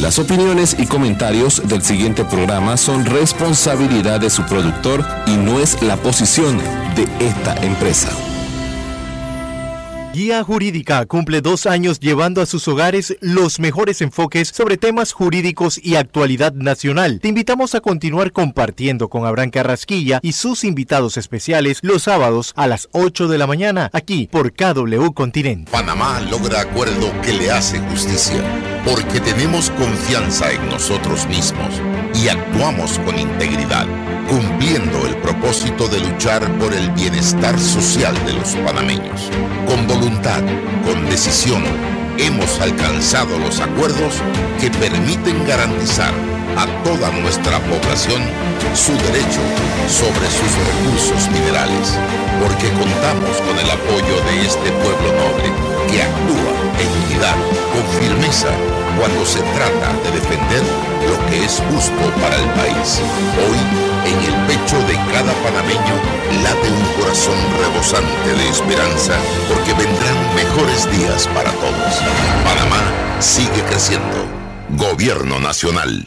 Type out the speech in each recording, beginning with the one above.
Las opiniones y comentarios del siguiente programa son responsabilidad de su productor y no es la posición de esta empresa. Guía Jurídica cumple dos años llevando a sus hogares los mejores enfoques sobre temas jurídicos y actualidad nacional. Te invitamos a continuar compartiendo con Abraham Carrasquilla y sus invitados especiales los sábados a las 8 de la mañana aquí por KW Continente. Panamá logra acuerdo que le hace justicia porque tenemos confianza en nosotros mismos y actuamos con integridad, cumpliendo el propósito de luchar por el bienestar social de los panameños. Con voluntad, con decisión, hemos alcanzado los acuerdos que permiten garantizar a toda nuestra población su derecho sobre sus recursos minerales, porque contamos con el apoyo de este pueblo noble que actúa en unidad, con firmeza, cuando se trata de defender lo que es justo para el país. Hoy, en el pecho de cada panameño late un corazón rebosante de esperanza, porque vendrán mejores días para todos. Panamá sigue creciendo. Gobierno Nacional.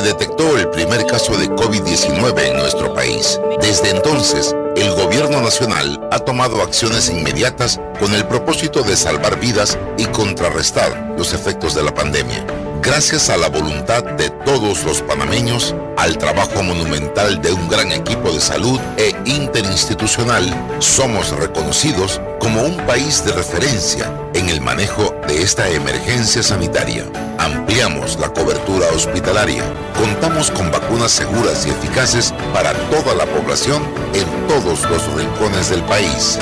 detectó el primer caso de COVID-19 en nuestro país. Desde entonces, el gobierno nacional ha tomado acciones inmediatas con el propósito de salvar vidas y contrarrestar los efectos de la pandemia. Gracias a la voluntad de todos los panameños, al trabajo monumental de un gran equipo de salud e interinstitucional, somos reconocidos como un país de referencia en el manejo de esta emergencia sanitaria. Ampliamos la cobertura hospitalaria. Contamos con vacunas seguras y eficaces para toda la población en todos los rincones del país.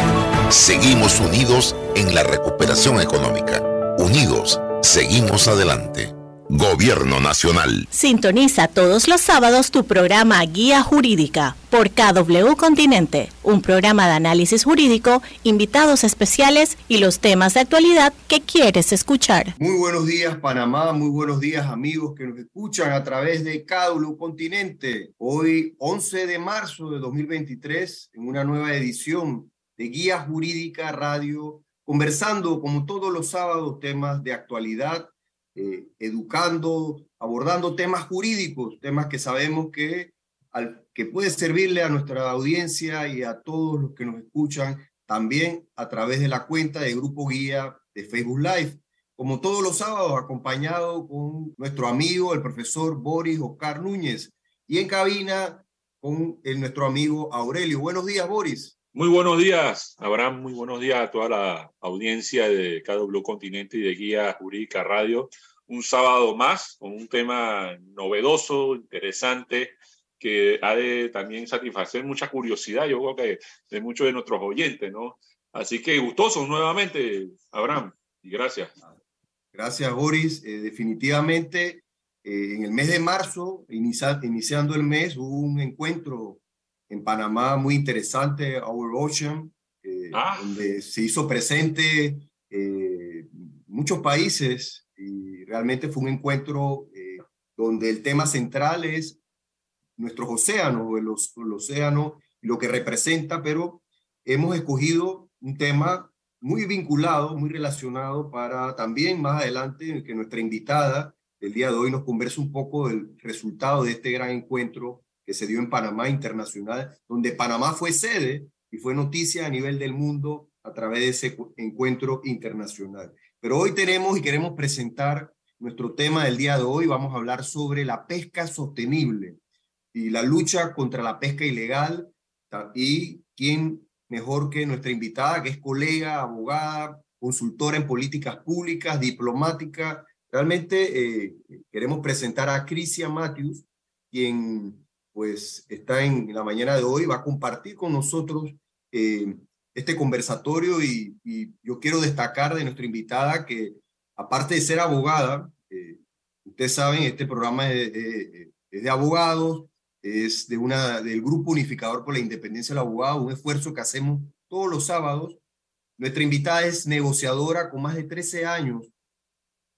Seguimos unidos en la recuperación económica. Unidos, seguimos adelante. Gobierno Nacional. Sintoniza todos los sábados tu programa Guía Jurídica por KW Continente, un programa de análisis jurídico, invitados especiales y los temas de actualidad que quieres escuchar. Muy buenos días Panamá, muy buenos días amigos que nos escuchan a través de KW Continente. Hoy 11 de marzo de 2023 en una nueva edición de Guía Jurídica Radio, conversando como todos los sábados temas de actualidad eh, educando, abordando temas jurídicos, temas que sabemos que, al, que puede servirle a nuestra audiencia y a todos los que nos escuchan también a través de la cuenta de Grupo Guía de Facebook Live. Como todos los sábados, acompañado con nuestro amigo, el profesor Boris Oscar Núñez, y en cabina con el, nuestro amigo Aurelio. Buenos días, Boris. Muy buenos días, Abraham. Muy buenos días a toda la audiencia de KW Continente y de Guía Jurídica Radio. Un sábado más con un tema novedoso, interesante, que ha de también satisfacer mucha curiosidad, yo creo que de muchos de nuestros oyentes, ¿no? Así que gustosos nuevamente, Abraham, y gracias. Gracias, Boris. Eh, definitivamente, eh, en el mes de marzo, inicia, iniciando el mes, hubo un encuentro en Panamá muy interesante, Our Ocean, eh, ah. donde se hizo presente eh, muchos países y realmente fue un encuentro eh, donde el tema central es nuestros océanos, el, el océano y lo que representa, pero hemos escogido un tema muy vinculado, muy relacionado para también más adelante que nuestra invitada del día de hoy nos converse un poco del resultado de este gran encuentro que se dio en Panamá Internacional, donde Panamá fue sede y fue noticia a nivel del mundo a través de ese encuentro internacional. Pero hoy tenemos y queremos presentar nuestro tema del día de hoy. Vamos a hablar sobre la pesca sostenible y la lucha contra la pesca ilegal. Y quién mejor que nuestra invitada, que es colega, abogada, consultora en políticas públicas, diplomática. Realmente eh, queremos presentar a Crisia Matthews, quien pues está en la mañana de hoy, va a compartir con nosotros eh, este conversatorio y, yo quiero destacar de nuestra invitada que aparte de ser abogada, eh, ustedes saben, este programa es de, es de abogados, es de una, del Grupo Unificador por la Independencia del Abogado, un esfuerzo que hacemos todos los sábados. Nuestra invitada es negociadora con más de 13 años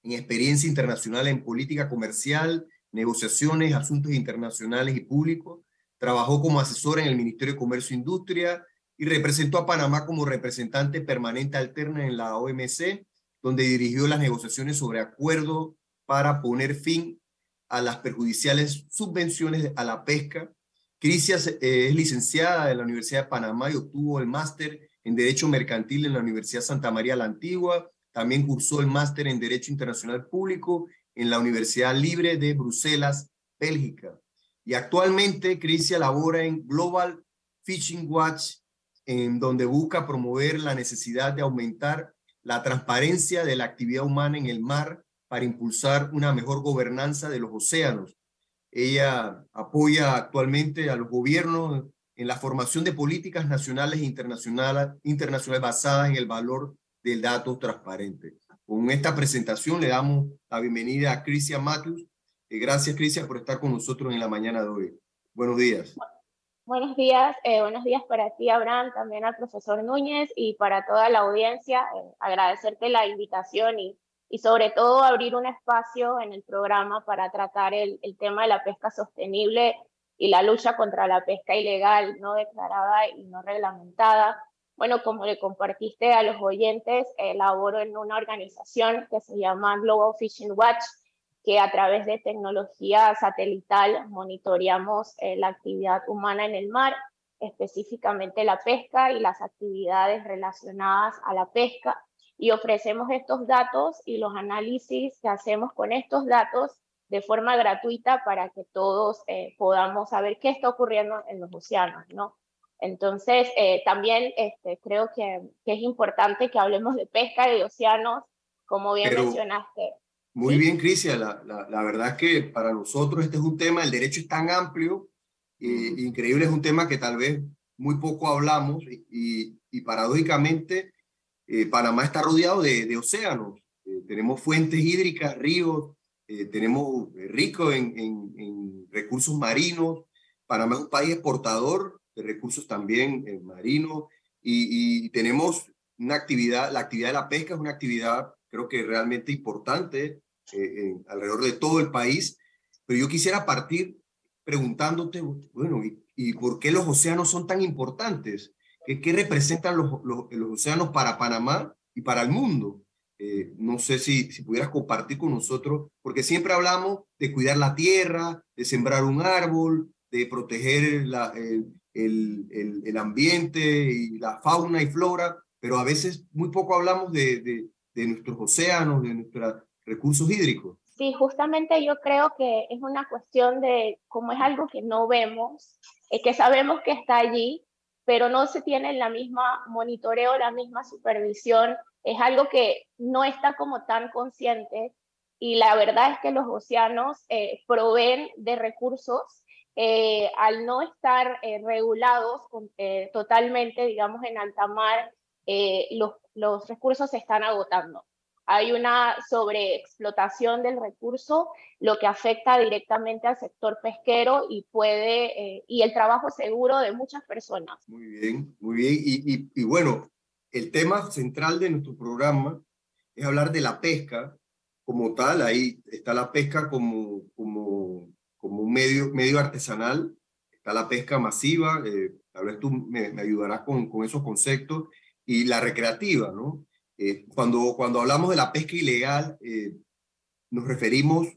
en experiencia internacional en política comercial, negociaciones, asuntos internacionales y públicos. Trabajó como asesora en el Ministerio de Comercio e Industria y representó a Panamá como representante permanente alterna en la OMC, donde dirigió las negociaciones sobre acuerdos para poner fin a las perjudiciales subvenciones a la pesca. Crisia eh, es licenciada en la Universidad de Panamá y obtuvo el máster en Derecho Mercantil en la Universidad Santa María la Antigua. También cursó el máster en Derecho Internacional Público en la Universidad Libre de Bruselas, Bélgica. Y actualmente Crisia labora en Global Fishing Watch, en donde busca promover la necesidad de aumentar la transparencia de la actividad humana en el mar para impulsar una mejor gobernanza de los océanos. Ella apoya actualmente a los gobiernos en la formación de políticas nacionales e internacionales, internacionales basadas en el valor del dato transparente. Con esta presentación le damos la bienvenida a Crisia Matthews. Eh, gracias, Crisia, por estar con nosotros en la mañana de hoy. Buenos días. Buenos días, eh, buenos días para ti, Abraham, también al profesor Núñez y para toda la audiencia. Eh, agradecerte la invitación y y sobre todo abrir un espacio en el programa para tratar el, el, tema de la pesca sostenible y la lucha contra la pesca ilegal, no declarada y no reglamentada. Bueno, como le compartiste a los oyentes, elaboro en una organización que se llama Global Fishing Watch, que a través de tecnología satelital monitoreamos eh, la actividad humana en el mar, específicamente la pesca y las actividades relacionadas a la pesca y ofrecemos estos datos y los análisis que hacemos con estos datos de forma gratuita para que todos eh, podamos saber qué está ocurriendo en los océanos, ¿no? Entonces, eh, también este, creo que, que, es importante que hablemos de pesca y de océanos, como bien mencionaste. Muy bien, Crisia, la, la, la, verdad es que para nosotros este es un tema, el derecho es tan amplio, y, increíble, es un tema que tal vez muy poco hablamos y, y paradójicamente eh, Panamá está rodeado de, océanos, eh, tenemos fuentes hídricas, ríos, eh, tenemos rico en, recursos marinos. Panamá es un país exportador de recursos también marinos y, tenemos una actividad, la actividad de la pesca es una actividad creo que realmente importante alrededor de todo el país, pero yo quisiera partir preguntándote, bueno, ¿y, ¿y, por qué los océanos son tan importantes? ¿Qué, representan los, los, océanos para Panamá y para el mundo? Eh, no sé si, si pudieras compartir con nosotros, porque siempre hablamos de cuidar la tierra, de sembrar un árbol, de proteger la, el, el, ambiente y la fauna y flora, pero a veces muy poco hablamos de, de, nuestros océanos, de nuestros recursos hídricos. Sí, justamente yo creo que es una cuestión de cómo es algo que no vemos, es que sabemos que está allí, pero no se tiene la misma monitoreo, la misma supervisión. Es algo que no está como tan consciente y la verdad es que los océanos eh, proveen de recursos eh, al no estar eh, regulados totalmente, digamos, en alta mar, los, los recursos se están agotando hay una sobreexplotación del recurso, lo que afecta directamente al sector pesquero y puede, eh, y el trabajo seguro de muchas personas. Muy bien, muy bien. Y, y, y, bueno, el tema central de nuestro programa es hablar de la pesca como tal. Ahí está la pesca como, como, como un medio, medio artesanal, está la pesca masiva, eh, tal vez tú me, me ayudarás con, con esos conceptos, y la recreativa, ¿no? Eh, cuando, cuando hablamos de la pesca ilegal, eh, nos referimos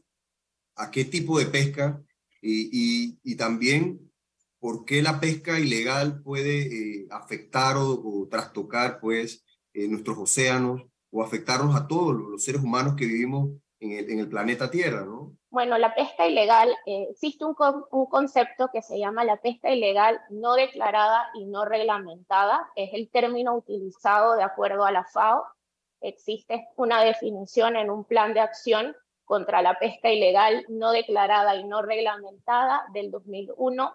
a qué tipo de pesca y, y, también por qué la pesca ilegal puede eh, afectar o, trastocar pues, nuestros océanos o afectarnos a todos los seres humanos que vivimos en el, en el planeta Tierra, ¿no? Bueno, la pesca ilegal, existe un, un, concepto que se llama la pesca ilegal no declarada y no reglamentada, es el término utilizado de acuerdo a la FAO. Existe una definición en un plan de acción contra la pesca ilegal no declarada y no reglamentada del 2001.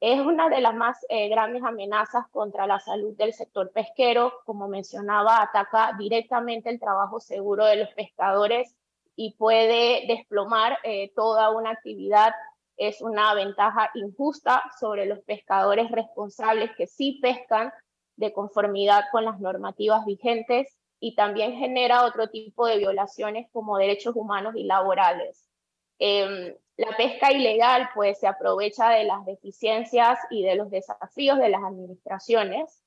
Es una de las más eh, grandes amenazas contra la salud del sector pesquero. Como mencionaba, ataca directamente el trabajo seguro de los pescadores y puede desplomar eh, toda una actividad. Es una ventaja injusta sobre los pescadores responsables que sí pescan de conformidad con las normativas vigentes y también genera otro tipo de violaciones como derechos humanos y laborales. Em, la pesca ilegal pues se aprovecha de las deficiencias y de los desafíos de las administraciones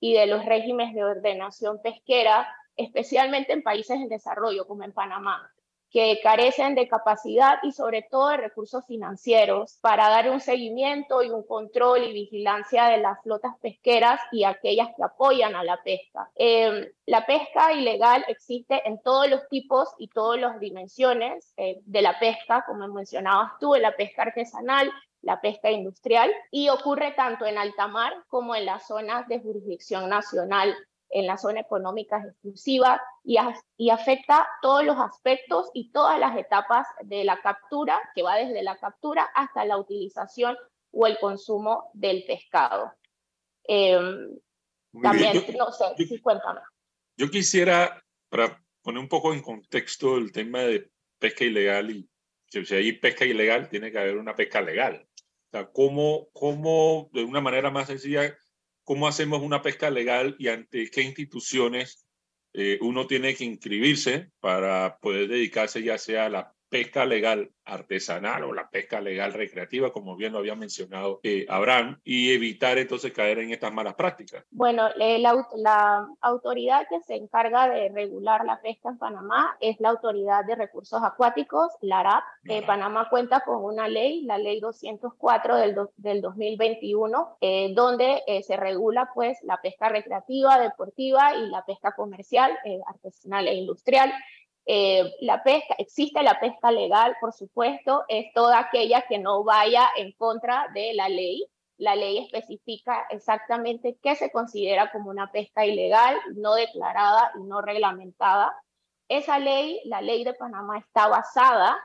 y de los regímenes de ordenación pesquera, especialmente en países en desarrollo como en Panamá que carecen de capacidad y sobre todo de recursos financieros para dar un seguimiento y un control y vigilancia de las flotas pesqueras y aquellas que apoyan a la pesca. Em, la pesca ilegal existe en todos los tipos y todas las dimensiones eh, de la pesca, como mencionabas tú, la pesca artesanal, la pesca industrial, y ocurre tanto en alta mar como en las zonas de jurisdicción nacional en la zona económica exclusiva y, y, afecta todos los aspectos y todas las etapas de la captura, que va desde la captura hasta la utilización o el consumo del pescado. Em, también, no sé, sí, cuéntame. Yo quisiera, para poner un poco en contexto el tema de pesca ilegal y si hay pesca ilegal, tiene que haber una pesca legal. O sea, ¿cómo, cómo de una manera más sencilla cómo hacemos una pesca legal y ante qué instituciones eh, uno tiene que inscribirse para poder dedicarse ya sea a la pesca legal artesanal o la pesca legal recreativa, como bien lo había mencionado eh, Abraham, y evitar entonces caer en estas malas prácticas? Bueno, la, la, autoridad que se encarga de regular la pesca en Panamá es la Autoridad de Recursos Acuáticos, la ARAP. Eh, Panamá cuenta con una ley, la ley 204 del, del 2021, eh, donde se regula pues la pesca recreativa, deportiva y la pesca comercial, artesanal e industrial. Eh, la pesca, existe la pesca legal, por supuesto, es toda aquella que no vaya en contra de la ley. La ley especifica exactamente qué se considera como una pesca ilegal, no declarada y no reglamentada. Esa ley, la ley de Panamá, está basada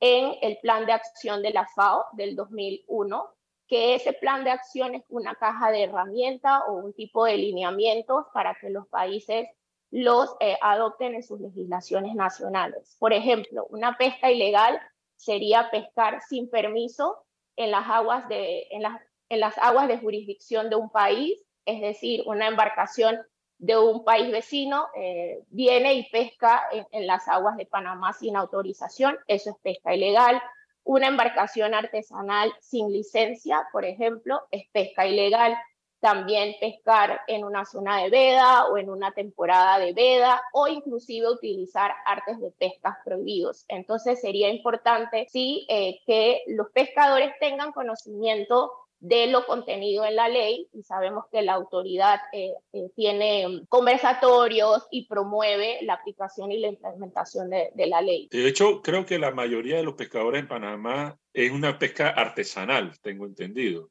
en el plan de acción de la FAO del 2001, que ese plan de acción es una caja de herramientas o un tipo de lineamientos para que los países los eh, adopten en sus legislaciones nacionales. Por ejemplo, una pesca ilegal sería pescar sin permiso en las aguas de, en las, en las aguas de jurisdicción de un país, es decir, una embarcación de un país vecino eh, viene y pesca en, en, las aguas de Panamá sin autorización, eso es pesca ilegal. Una embarcación artesanal sin licencia, por ejemplo, es pesca ilegal también pescar en una zona de veda o en una temporada de veda o inclusive utilizar artes de pesca prohibidos. Entonces sería importante sí eh, que los pescadores tengan conocimiento de lo contenido en la ley y sabemos que la autoridad eh, eh, tiene conversatorios y promueve la aplicación y la implementación de, de, la ley. De hecho, creo que la mayoría de los pescadores en Panamá es una pesca artesanal, tengo entendido,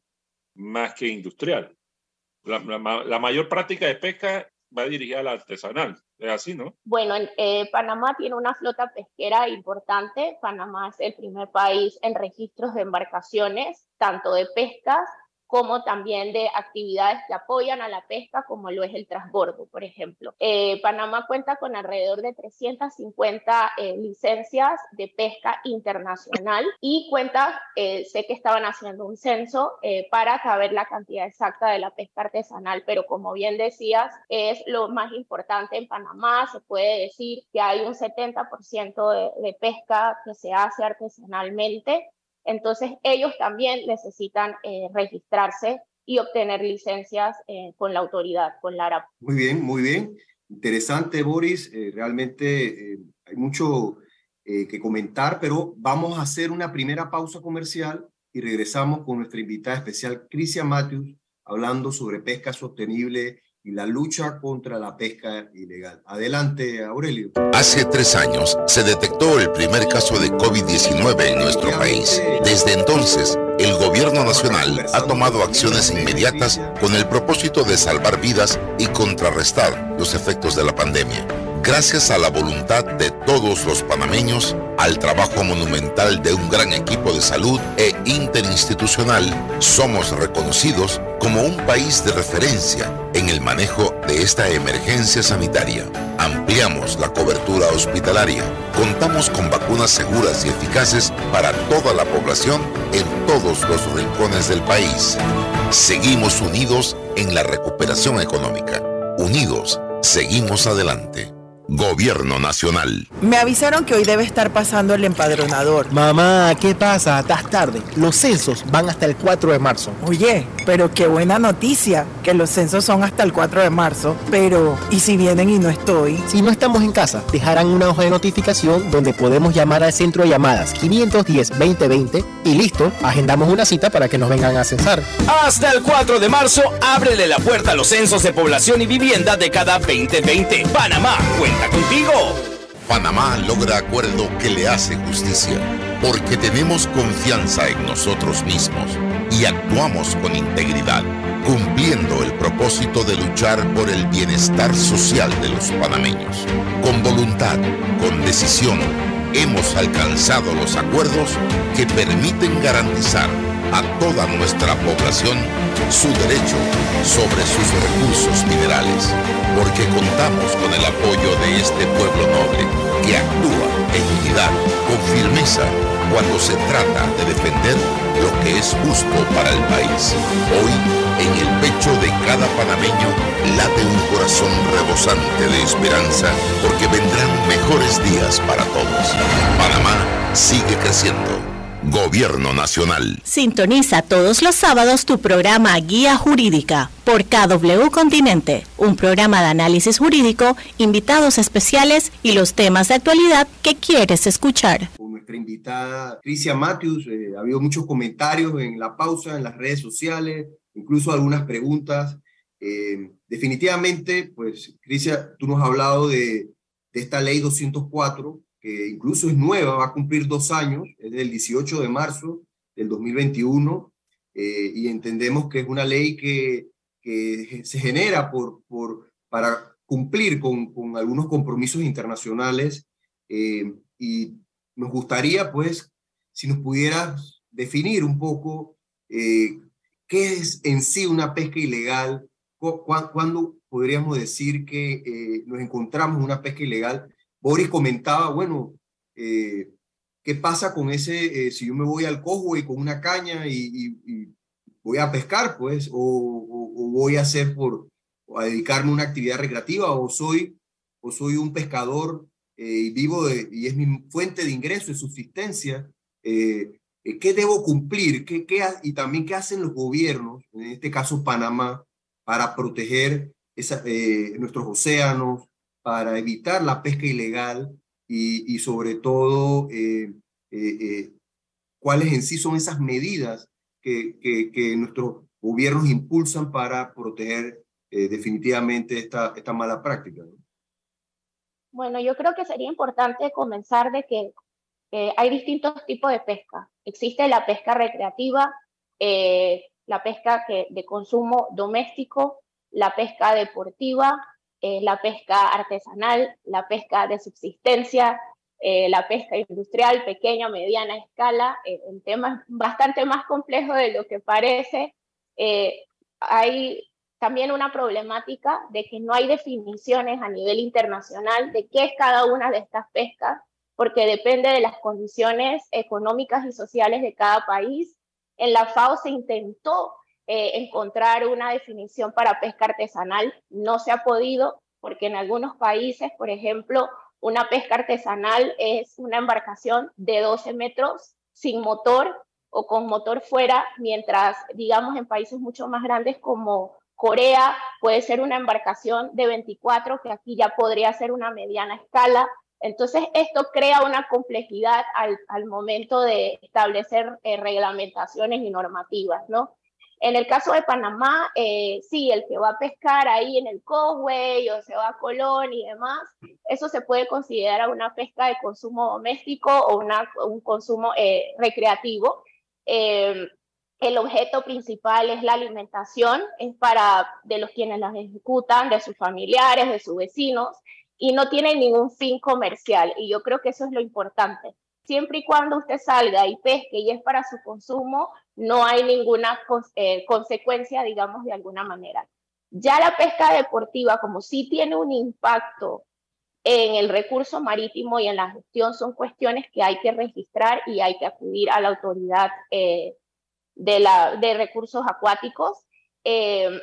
más que industrial la, mayor práctica de pesca va dirigida al artesanal. Es así, ¿no? Bueno, eh, Panamá tiene una flota pesquera importante. Panamá es el primer país en registros de embarcaciones, tanto de pescas como también de actividades que apoyan a la pesca, como lo es el transbordo, por ejemplo. Eh, Panamá cuenta con alrededor de 350 eh, licencias de pesca internacional y cuenta, eh, sé que estaban haciendo un censo para saber la cantidad exacta de la pesca artesanal, pero como bien decías, es lo más importante en Panamá. Se puede decir que hay un 70% de, de pesca que se hace artesanalmente entonces, ellos también necesitan eh, registrarse y obtener licencias eh, con la autoridad, con la ARAP. Muy bien, muy bien. Interesante, Boris. Eh, realmente hay mucho que comentar, pero vamos a hacer una primera pausa comercial y regresamos con nuestra invitada especial, Crisia Matthews, hablando sobre pesca sostenible y la lucha contra la pesca ilegal. Adelante, Aurelio. Hace tres años se detectó el primer caso de COVID-19 en nuestro país. Desde entonces, el gobierno nacional ha tomado acciones inmediatas con el propósito de salvar vidas y contrarrestar los efectos de la pandemia. Gracias a la voluntad de todos los panameños, al trabajo monumental de un gran equipo de salud e interinstitucional, somos reconocidos como un país de referencia en el manejo de esta emergencia sanitaria. Ampliamos la cobertura hospitalaria. Contamos con vacunas seguras y eficaces para toda la población en todos los rincones del país. Seguimos unidos en la recuperación económica. Unidos, seguimos adelante. Gobierno Nacional. Me avisaron que hoy debe estar pasando el empadronador. Mamá, ¿qué pasa? Estás tarde. Los censos van hasta el 4 de marzo. Oye, pero qué buena noticia, que los censos son hasta el 4 de marzo. Pero, ¿y si vienen y no estoy? Si no estamos en casa, dejarán una hoja de notificación donde podemos llamar al centro de llamadas 510-2020 y listo, agendamos una cita para que nos vengan a censar. Hasta el 4 de marzo, ábrele la puerta a los censos de población y vivienda de cada 2020. Panamá, cuenta contigo. Panamá logra acuerdo que le hace justicia, porque tenemos confianza en nosotros mismos y actuamos con integridad, cumpliendo el propósito de luchar por el bienestar social de los panameños. Con voluntad, con decisión, hemos alcanzado los acuerdos que permiten garantizar a toda nuestra población su derecho sobre sus recursos minerales, porque contamos con el apoyo de este pueblo noble que actúa en unidad, con firmeza, cuando se trata de defender lo que es justo para el país. Hoy, en el pecho de cada panameño late un corazón rebosante de esperanza, porque vendrán mejores días para todos. Panamá sigue creciendo. Gobierno Nacional. Sintoniza todos los sábados tu programa Guía Jurídica por KW Continente, un programa de análisis jurídico, invitados especiales y los temas de actualidad que quieres escuchar. Con nuestra invitada Crisia Matthews, eh, ha habido muchos comentarios en la pausa, en las redes sociales, incluso algunas preguntas. Eh, definitivamente, pues, Crisia, tú nos has hablado de, de esta ley 204 incluso es nueva, va a cumplir dos años, es del 18 de marzo del 2021, eh, y entendemos que es una ley que, se genera por, para cumplir con, con algunos compromisos internacionales, eh, y nos gustaría, pues, si nos pudieras definir un poco eh, qué es en sí una pesca ilegal, cuándo podríamos decir que nos encontramos una pesca ilegal Boris comentaba, bueno, eh, ¿qué pasa con ese, eh, si yo me voy al y con una caña y, voy a pescar, pues, o, voy a hacer por, a dedicarme a una actividad recreativa, o soy, o soy un pescador eh, y vivo de, y es mi fuente de ingreso, y subsistencia, ¿qué debo cumplir? ¿Qué, y también qué hacen los gobiernos, en este caso Panamá, para proteger nuestros océanos, para evitar la pesca ilegal y, sobre todo eh, eh, eh, cuáles en sí son esas medidas que, nuestros gobiernos impulsan para proteger definitivamente esta, esta mala práctica. Bueno, yo creo que sería importante comenzar de que hay distintos tipos de pesca. Existe la pesca recreativa, la pesca de consumo doméstico, la pesca deportiva, eh, la pesca artesanal, la pesca de subsistencia, eh, la pesca industrial, pequeña, mediana escala, eh, un tema bastante más complejo de lo que parece. hay también una problemática de que no hay definiciones a nivel internacional de qué es cada una de estas pescas, porque depende de las condiciones económicas y sociales de cada país. En la FAO se intentó eh, encontrar una definición para pesca artesanal. No se ha podido porque en algunos países, por ejemplo, una pesca artesanal es una embarcación de 12 metros sin motor o con motor fuera, mientras, digamos, en países mucho más grandes como Corea puede ser una embarcación de 24, que aquí ya podría ser una mediana escala. Entonces, esto crea una complejidad al, momento de establecer eh, reglamentaciones y normativas, ¿no? En el caso de Panamá, eh, sí, el que va a pescar ahí en el Coway o se va a Colón y demás, eso se puede considerar una pesca de consumo doméstico o una, un consumo eh, recreativo. Eh, el objeto principal es la alimentación, es para de los quienes las ejecutan, de sus familiares, de sus vecinos, y no tiene ningún fin comercial. Y yo creo que eso es lo importante siempre y cuando usted salga y pesque y es para su consumo, no hay ninguna eh, consecuencia, digamos, de alguna manera. Ya la pesca deportiva, como sí tiene un impacto en el recurso marítimo y en la gestión son cuestiones que hay que registrar y hay que acudir a la autoridad eh, de, recursos acuáticos. Eh,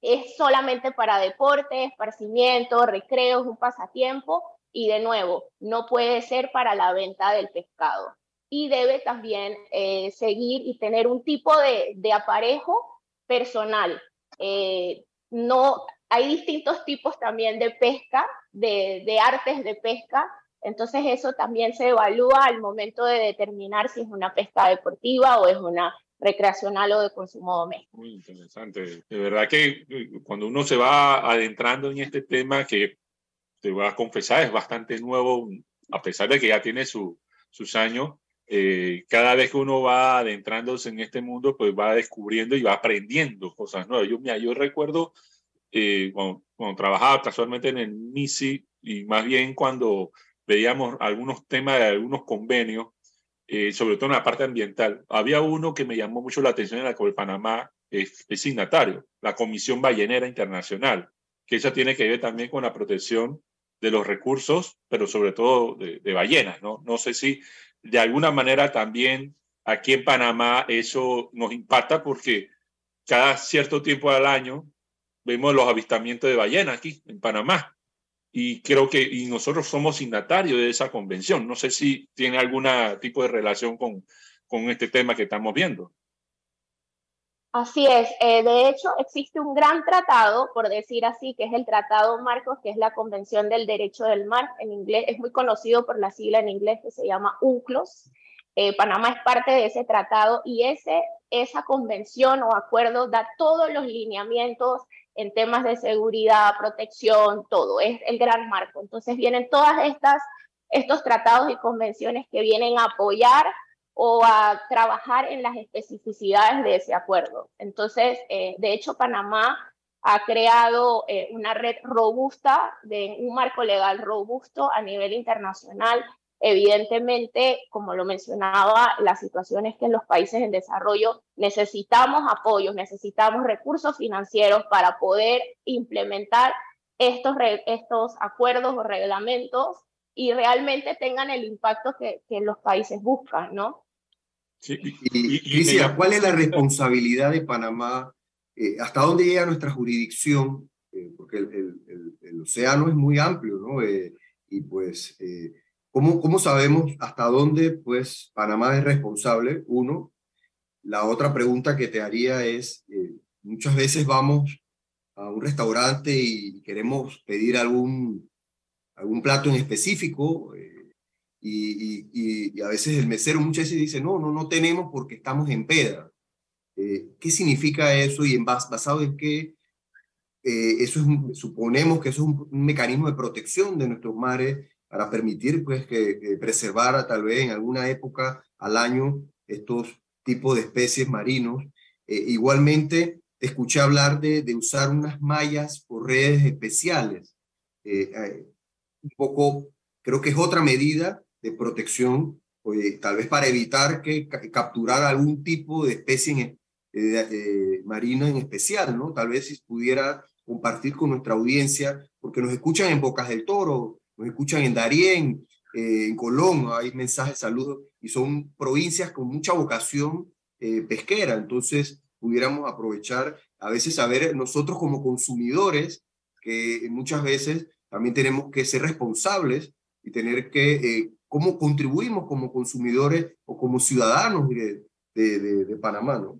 es solamente para deporte, esparcimiento, recreos, un pasatiempo y de nuevo, no puede ser para la venta del pescado. Y debe también eh, seguir y tener un tipo de, de aparejo personal. no, hay distintos tipos también de pesca, de, de artes de pesca, entonces eso también se evalúa al momento de determinar si es una pesca deportiva o es una recreacional o de consumo doméstico. Muy interesante. De verdad que eh, cuando uno se va adentrando en este tema que te voy a confesar es bastante nuevo, a pesar de que ya tiene su, sus años, eh, cada vez que uno va adentrándose en este mundo, pues va descubriendo y va aprendiendo cosas nuevas. Yo, mira, yo recuerdo eh, cuando, trabajaba casualmente en el MISI y más bien cuando veíamos algunos temas de algunos convenios, eh, sobre todo en la parte ambiental. Había uno que me llamó mucho la atención en la cual Panamá es, signatario, la Comisión Ballenera Internacional, que esa tiene que ver también con la protección de los recursos, pero sobre todo de, de ballenas. ¿no? no sé si de alguna manera también aquí en Panamá eso nos impacta porque cada cierto tiempo al año vemos los avistamientos de ballenas aquí en Panamá. Y creo que y nosotros somos signatarios de esa convención. No sé si tiene algún tipo de relación con, con este tema que estamos viendo. Así es. Eh, de hecho, existe un gran tratado, por decir así, que es el Tratado Marcos, que es la Convención del Derecho del Mar. En inglés es muy conocido por la sigla en inglés que se llama UNCLOS. Eh, Panamá es parte de ese tratado y ese, esa convención o acuerdo da todos los lineamientos en temas de seguridad, protección, todo, es el gran marco. Entonces vienen todas estas estos tratados y convenciones que vienen a apoyar o a trabajar en las especificidades de ese acuerdo. Entonces, eh, de hecho, Panamá ha creado eh, una red robusta, de un marco legal robusto a nivel internacional Evidentemente, como lo mencionaba, la situación es que en los países en desarrollo necesitamos apoyos, necesitamos recursos financieros para poder implementar estos, estos acuerdos o reglamentos y realmente tengan el impacto que, los países buscan, ¿no? Sí, y, ¿cuál es la responsabilidad de Panamá? Eh, ¿Hasta dónde llega nuestra jurisdicción? Eh, porque el, océano es muy amplio, ¿no? Eh, y pues ¿Cómo, ¿Cómo sabemos hasta dónde pues, Panamá es responsable? Uno. La otra pregunta que te haría es, muchas veces vamos a un restaurante y queremos pedir algún, algún plato en específico eh, y, y, a veces el mesero muchas veces dice, no, no, no tenemos porque estamos en pedra. Eh, ¿Qué significa eso y en basado en qué? eso es, suponemos que eso es un, un mecanismo de protección de nuestros mares para permitir pues que, que preservara tal vez en alguna época al año estos tipos de especies marinos. Eh, igualmente, escuché hablar de, de, usar unas mallas o redes especiales. Eh, eh, un poco, creo que es otra medida de protección, tal vez para evitar que capturar algún tipo de especie marina en especial, ¿no? Tal vez si pudiera compartir con nuestra audiencia, porque nos escuchan en Bocas del Toro, nos escuchan en Darién, eh, en Colón, hay mensajes, saludos, y son provincias con mucha vocación eh, pesquera, entonces pudiéramos aprovechar a veces saber nosotros como consumidores, que muchas veces también tenemos que ser responsables y tener que, eh, cómo contribuimos como consumidores o como ciudadanos de, Panamá, ¿no?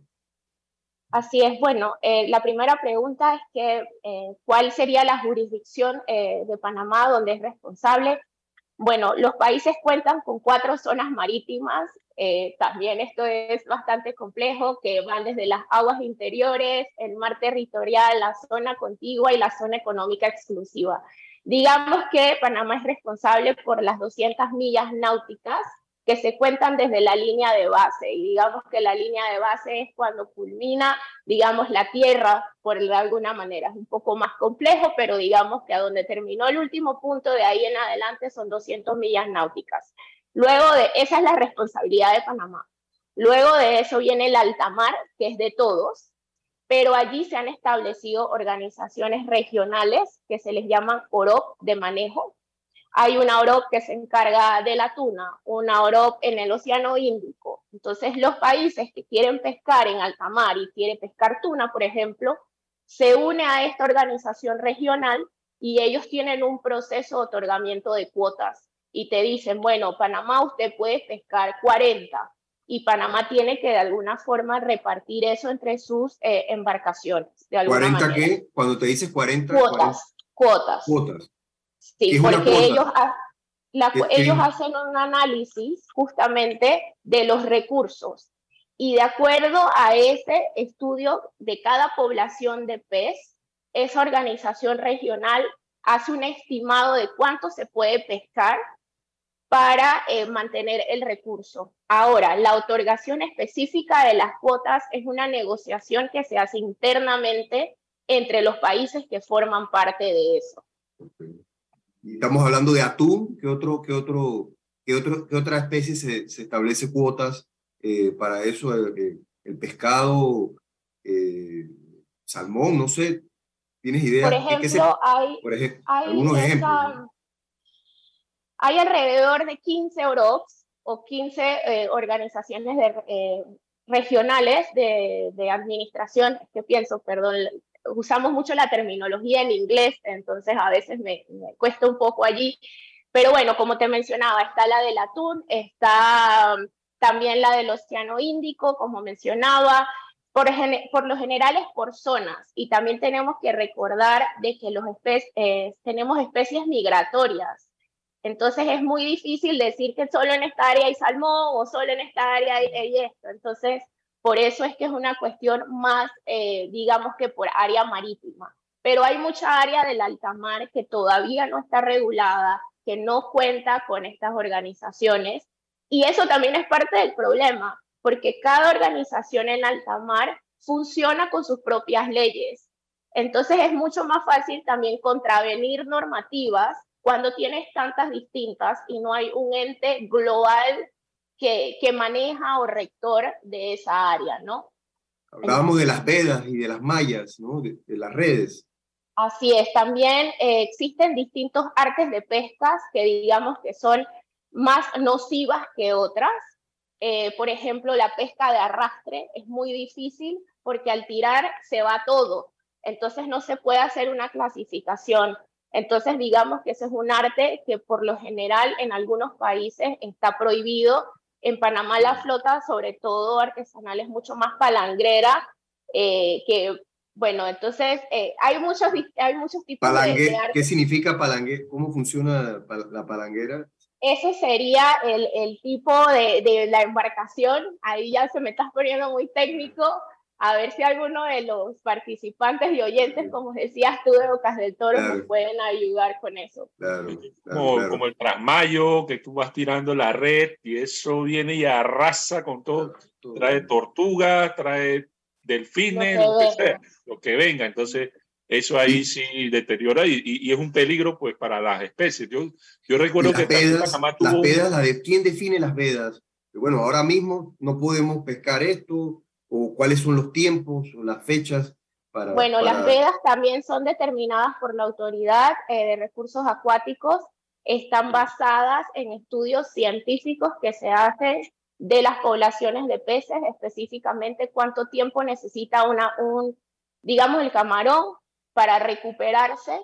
Así es, bueno, eh, la primera pregunta es que, eh, ¿cuál sería la jurisdicción eh, de Panamá donde es responsable? Bueno, los países cuentan con cuatro zonas marítimas, también esto es bastante complejo, que van desde las aguas interiores, el mar territorial, la zona contigua y la zona económica exclusiva. Digamos que Panamá es responsable por las 200 millas náuticas que se cuentan desde la línea de base. Y digamos que la línea de base es cuando culmina, digamos, la Tierra, por alguna manera. Es un poco más complejo, pero digamos que a donde terminó el último punto, de ahí en adelante son 200 millas náuticas. Luego de, esa es la responsabilidad de Panamá. Luego de eso viene el altamar, que es de todos, pero allí se han establecido organizaciones regionales que se les llaman OROP de manejo, hay una OROP que se encarga de la tuna, una OROP en el Océano Índico. Entonces, los países que quieren pescar en alta mar y quieren pescar tuna, por ejemplo, se une a esta organización regional y ellos tienen un proceso de otorgamiento de cuotas y te dicen, bueno, Panamá usted puede pescar 40 y Panamá tiene que de alguna forma repartir eso entre sus eh, embarcaciones. De alguna ¿40 qué? Cuando te dices 40. Cuotas. Cuotas. Cuotas. Sí, porque ellos, ellos hacen un análisis justamente de los recursos y de acuerdo a ese estudio de cada población de pez, esa organización regional hace un estimado de cuánto se puede pescar para eh, mantener el recurso. Ahora, la otorgación específica de las cuotas es una negociación que se hace internamente entre los países que forman parte de eso. Estamos hablando de atún, ¿qué, otro, qué, otro, qué, otro, qué otra especie se, se establece cuotas eh, para eso? El, pescado, eh, salmón, no sé, ¿tienes idea? Por ejemplo, hay, por ejemplo algunos ejemplos. Hay alrededor de 15 OROPs o 15 eh, organizaciones de, regionales de, de administración, que pienso, perdón, usamos mucho la terminología en inglés, entonces a veces me, cuesta un poco allí. Pero bueno, como te mencionaba, está la del atún, está um, también la del Océano Índico, como mencionaba, por, por lo general es por zonas y también tenemos que recordar de que los eh, tenemos especies migratorias. Entonces es muy difícil decir que solo en esta área hay salmón o solo en esta área hay esto. Entonces por eso es que es una cuestión más, eh, digamos que por área marítima. Pero hay mucha área del alta mar que todavía no está regulada, que no cuenta con estas organizaciones. Y eso también es parte del problema, porque cada organización en alta mar funciona con sus propias leyes. Entonces es mucho más fácil también contravenir normativas cuando tienes tantas distintas y no hay un ente global que, maneja o rector de esa área, ¿no? Hablábamos de las vedas y de las mallas, ¿no? De, las redes. Así es, también eh, existen distintos artes de pescas que digamos que son más nocivas que otras. Eh, por ejemplo, la pesca de arrastre es muy difícil porque al tirar se va todo, entonces no se puede hacer una clasificación. Entonces digamos que ese es un arte que por lo general en algunos países está prohibido en Panamá la flota, sobre todo artesanal, es mucho más palangrera eh, que, bueno, entonces eh, hay, muchos, hay muchos tipos de, ¿Qué significa palanguera? ¿Cómo funciona la palanguera? Ese sería el, el tipo de, de, la embarcación. Ahí ya se me está poniendo muy técnico, a ver si alguno de los participantes y oyentes, como decías tú de Bocas del Toro, nos pueden ayudar con eso. como, el trasmayo, que tú vas tirando la red y eso viene y arrasa con todo. Trae tortuga, trae delfines, lo que, sea, lo que venga. Entonces, eso ahí sí deteriora y, y, es un peligro pues para las especies. Yo, yo recuerdo que vedas, las vedas, la de, ¿quién define las vedas? Bueno, ahora mismo no podemos pescar esto, o cuáles son los tiempos o las fechas para... Bueno, las vedas también son determinadas por la Autoridad eh, de Recursos Acuáticos, están basadas en estudios científicos que se hacen de las poblaciones de peces, específicamente cuánto tiempo necesita una, un, digamos, el camarón para recuperarse.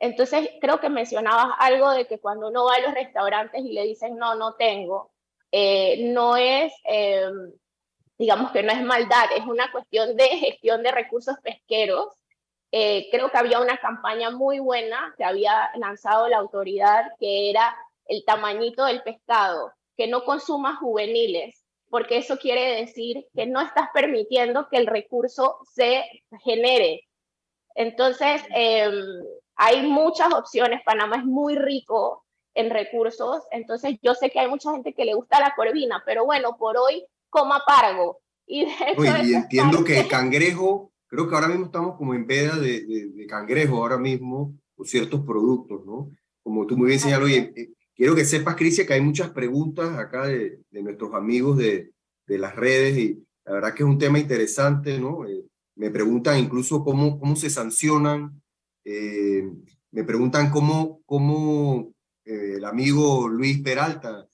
Entonces, creo que mencionabas algo de que cuando uno va a los restaurantes y le dicen, no, no tengo, eh, no es eh, digamos que no es maldad, es una cuestión de gestión de recursos pesqueros. Eh, creo que había una campaña muy buena que había lanzado la autoridad, que era el tamañito del pescado, que no consuma juveniles, porque eso quiere decir que no estás permitiendo que el recurso se genere. Entonces, em, hay muchas opciones. Panamá es muy rico en recursos, entonces yo sé que hay mucha gente que le gusta la corvina, pero bueno, por hoy coma pargo. Y, y entiendo que cangrejo, creo que ahora mismo estamos como en veda de, de, cangrejo ahora mismo, con ciertos productos, ¿no? Como tú muy bien señaló, y eh, quiero que sepas, Crisia, que hay muchas preguntas acá de, de nuestros amigos de, de, las redes y la verdad que es un tema interesante, ¿no? Eh, me preguntan incluso cómo, cómo se sancionan, eh, me preguntan cómo, cómo eh, el amigo Luis Peralta,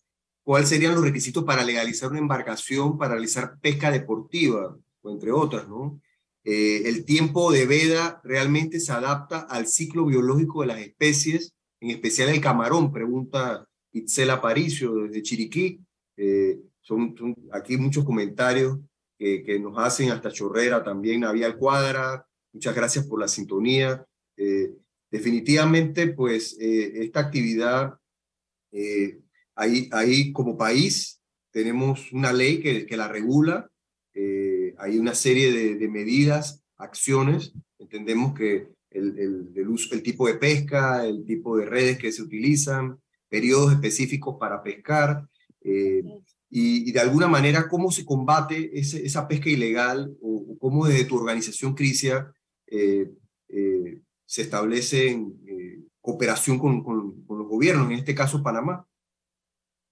cuáles serían los requisitos para legalizar una embarcación para realizar pesca deportiva, o entre otras, ¿no? Eh, el tiempo de veda realmente se adapta al ciclo biológico de las especies, en especial el camarón, pregunta Itzel Aparicio desde Chiriquí. Eh, son, aquí muchos comentarios que, que, nos hacen hasta Chorrera también, Navial Cuadra, muchas gracias por la sintonía. Eh, definitivamente, pues esta actividad, ahí, ahí como país tenemos una ley que, que la regula, eh, hay una serie de, medidas, acciones. Entendemos que el, el, uso, el tipo de pesca, el tipo de redes que se utilizan, periodos específicos para pescar, eh, y, de alguna manera cómo se combate ese, esa pesca ilegal o, cómo desde tu organización Crisia eh, se establece en cooperación con, con, con los gobiernos, en este caso Panamá.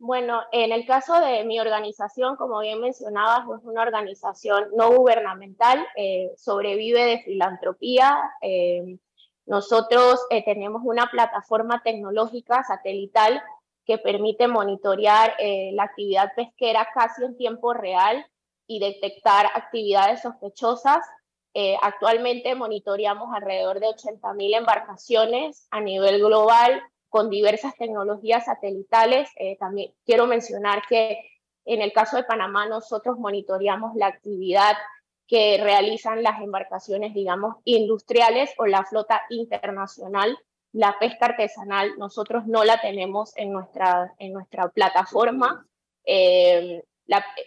Bueno, en el caso de mi organización, como bien mencionabas, es una organización no gubernamental, eh, sobrevive de filantropía. Eh, nosotros eh, tenemos una plataforma tecnológica satelital que permite monitorear la actividad pesquera casi en tiempo real y detectar actividades sospechosas. actualmente monitoreamos alrededor de 80.000 embarcaciones a nivel global con diversas tecnologías satelitales. Eh, también quiero mencionar que en el caso de Panamá nosotros monitoreamos la actividad que realizan las embarcaciones, digamos, industriales o la flota internacional. La pesca artesanal nosotros no la tenemos en nuestra, en nuestra plataforma. Eh,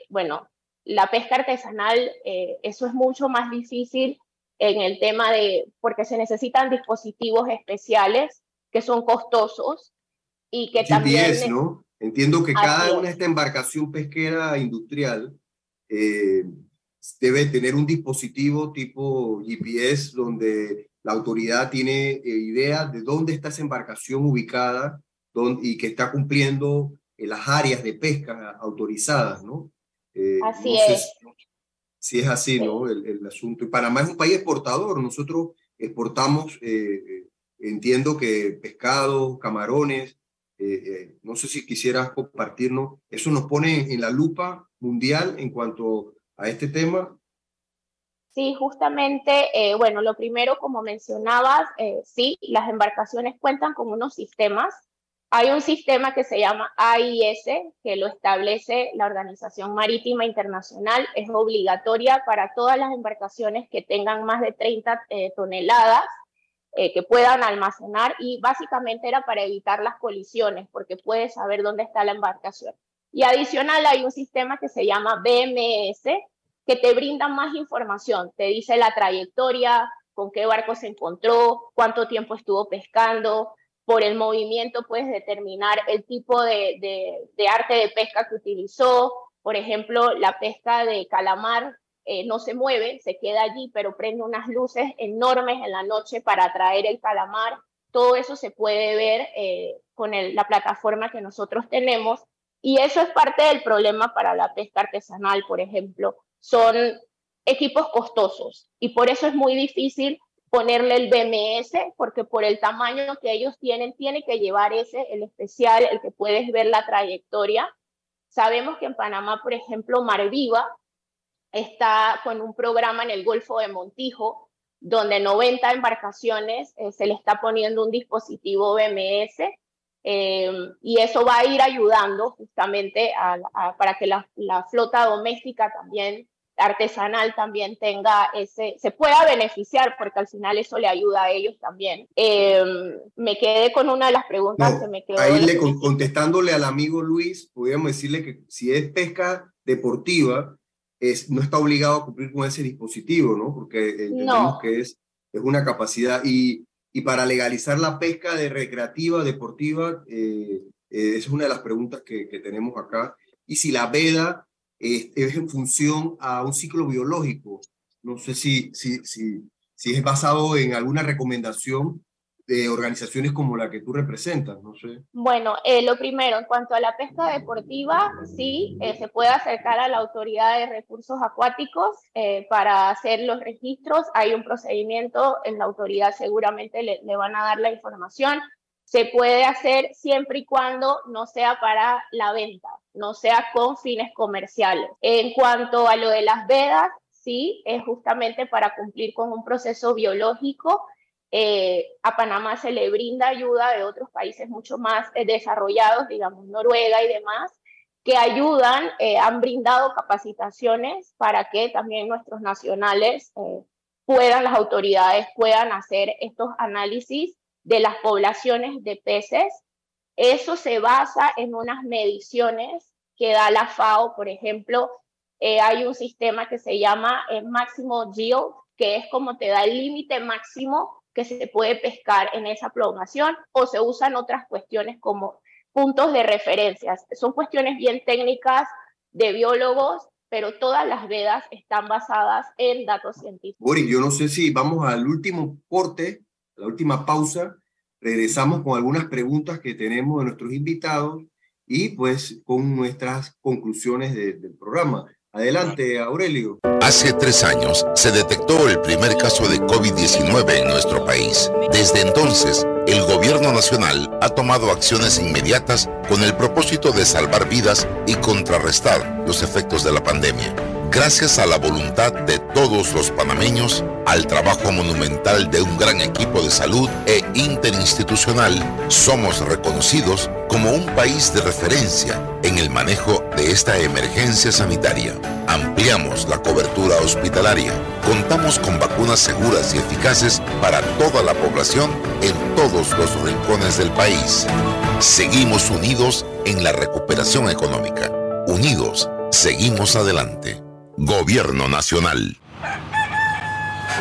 bueno, la pesca artesanal, eh, eso es mucho más difícil en el tema de, porque se necesitan dispositivos especiales que son costosos y que también... ¿no? Entiendo que cada una de esta embarcación pesquera industrial eh, debe tener un dispositivo tipo GPS donde la autoridad tiene eh, idea de dónde está esa embarcación ubicada y que está cumpliendo las áreas de pesca autorizadas, ¿no? Eh, así es. Si es así, ¿no? El, el, asunto. Y Panamá es un país exportador. Nosotros exportamos entiendo que pescado, camarones, eh, eh, no sé si quisieras compartirnos, eso nos pone en la lupa mundial en cuanto a este tema. Sí, justamente, eh, bueno, lo primero, como mencionabas, sí, las embarcaciones cuentan con unos sistemas. Hay un sistema que se llama AIS, que lo establece la Organización Marítima Internacional. Es obligatoria para todas las embarcaciones que tengan más de 30 toneladas eh, que puedan almacenar y básicamente era para evitar las colisiones porque puedes saber dónde está la embarcación. Y adicional hay un sistema que se llama BMS que te brinda más información, te dice la trayectoria, con qué barco se encontró, cuánto tiempo estuvo pescando, por el movimiento puedes determinar el tipo de, arte de pesca que utilizó, por ejemplo, la pesca de calamar eh, no se mueve, se queda allí, pero prende unas luces enormes en la noche para atraer el calamar. Todo eso se puede ver eh, con la plataforma que nosotros tenemos y eso es parte del problema para la pesca artesanal, por ejemplo. Son equipos costosos y por eso es muy difícil ponerle el BMS, porque por el tamaño que ellos tienen, tiene que llevar ese, el especial, el que puedes ver la trayectoria. Sabemos que en Panamá, por ejemplo, Mar Viva está con un programa en el Golfo de Montijo, donde 90 embarcaciones eh, se le está poniendo un dispositivo BMS eh, y eso va a ir ayudando justamente para que la, flota doméstica también, artesanal también tenga ese, se pueda beneficiar porque al final eso le ayuda a ellos también. Eh, me quedé con una de las preguntas que me quedó. Ahí le, contestándole al amigo Luis, podríamos decirle que si es pesca deportiva, no está obligado a cumplir con ese dispositivo, ¿no? Porque entendemos que es, es una capacidad. Y, y para legalizar la pesca de recreativa, deportiva, eh, eh, es una de las preguntas que, que, tenemos acá. Y si la veda es, es, en función a un ciclo biológico, no sé si, si, si, si es basado en alguna recomendación de organizaciones como la que tú representas, no sé. Bueno, eh, lo primero, en cuanto a la pesca deportiva, sí, eh, se puede acercar a la autoridad de recursos acuáticos eh, para hacer los registros. Hay un procedimiento en la autoridad, seguramente le, le, van a dar la información. se puede hacer siempre y cuando no sea para la venta, no sea con fines comerciales. En cuanto a lo de las vedas, sí, es justamente para cumplir con un proceso biológico. Eh, a Panamá se le brinda ayuda de otros países mucho más eh, desarrollados, digamos Noruega y demás, que ayudan, eh, han brindado capacitaciones para que también nuestros nacionales puedan, las autoridades puedan hacer estos análisis de las poblaciones de peces. Eso se basa en unas mediciones que da la FAO, por ejemplo, eh, hay un sistema que se llama máximo yield, que es como te da el límite máximo que se puede pescar en esa población, o se usan otras cuestiones como puntos de referencias. Son cuestiones bien técnicas de biólogos, pero todas las vedas están basadas en datos científicos. Boris, yo no sé si vamos al último corte la última pausa. Regresamos con algunas preguntas que tenemos de nuestros invitados y pues con nuestras conclusiones del programa. Adelante, Aurelio. Hace tres años se detectó el primer caso de COVID-19 en nuestro país. Desde entonces, el gobierno nacional ha tomado acciones inmediatas con el propósito de salvar vidas y contrarrestar los efectos de la pandemia. Gracias a la voluntad de todos los panameños, al trabajo monumental de un gran equipo de salud e interinstitucional, somos reconocidos como un país de referencia en el manejo de esta emergencia sanitaria. Ampliamos la cobertura hospitalaria. Contamos con vacunas seguras y eficaces para toda la población en todos los rincones del país. Seguimos unidos en la recuperación económica. Unidos, seguimos adelante. Gobierno Nacional.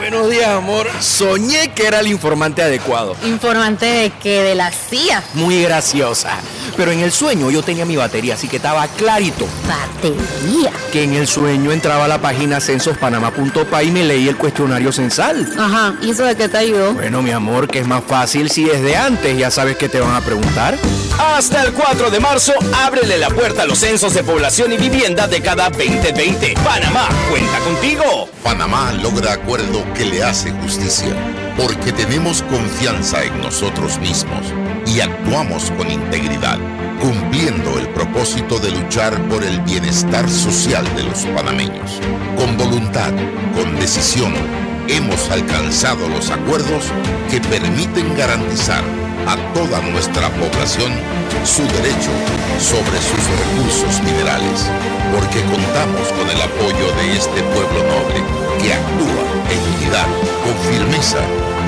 Buenos días, amor. Soñé que era el informante adecuado. ¿Informante de qué? ¿De la CIA? Muy graciosa. Pero en el sueño yo tenía mi batería, así que estaba clarito. ¿Batería? Que en el sueño entraba a la página censospanama.pa y me leí el cuestionario censal. Ajá, ¿y eso de qué te ayudó? Bueno, mi amor, que es más fácil si desde antes ya sabes que te van a preguntar. Hasta el 4 de marzo, ábrele la puerta a los censos de población y vivienda de cada 2020. Panamá, cuenta contigo. Panamá logra acuerdo que le hace justicia, porque tenemos confianza en nosotros mismos y actuamos con integridad, cumpliendo el propósito de luchar por el bienestar social de los panameños. Con voluntad, con decisión, hemos alcanzado los acuerdos que permiten garantizar a toda nuestra población su derecho sobre sus recursos minerales, porque contamos con el apoyo de este pueblo noble que actúa en unidad, con firmeza,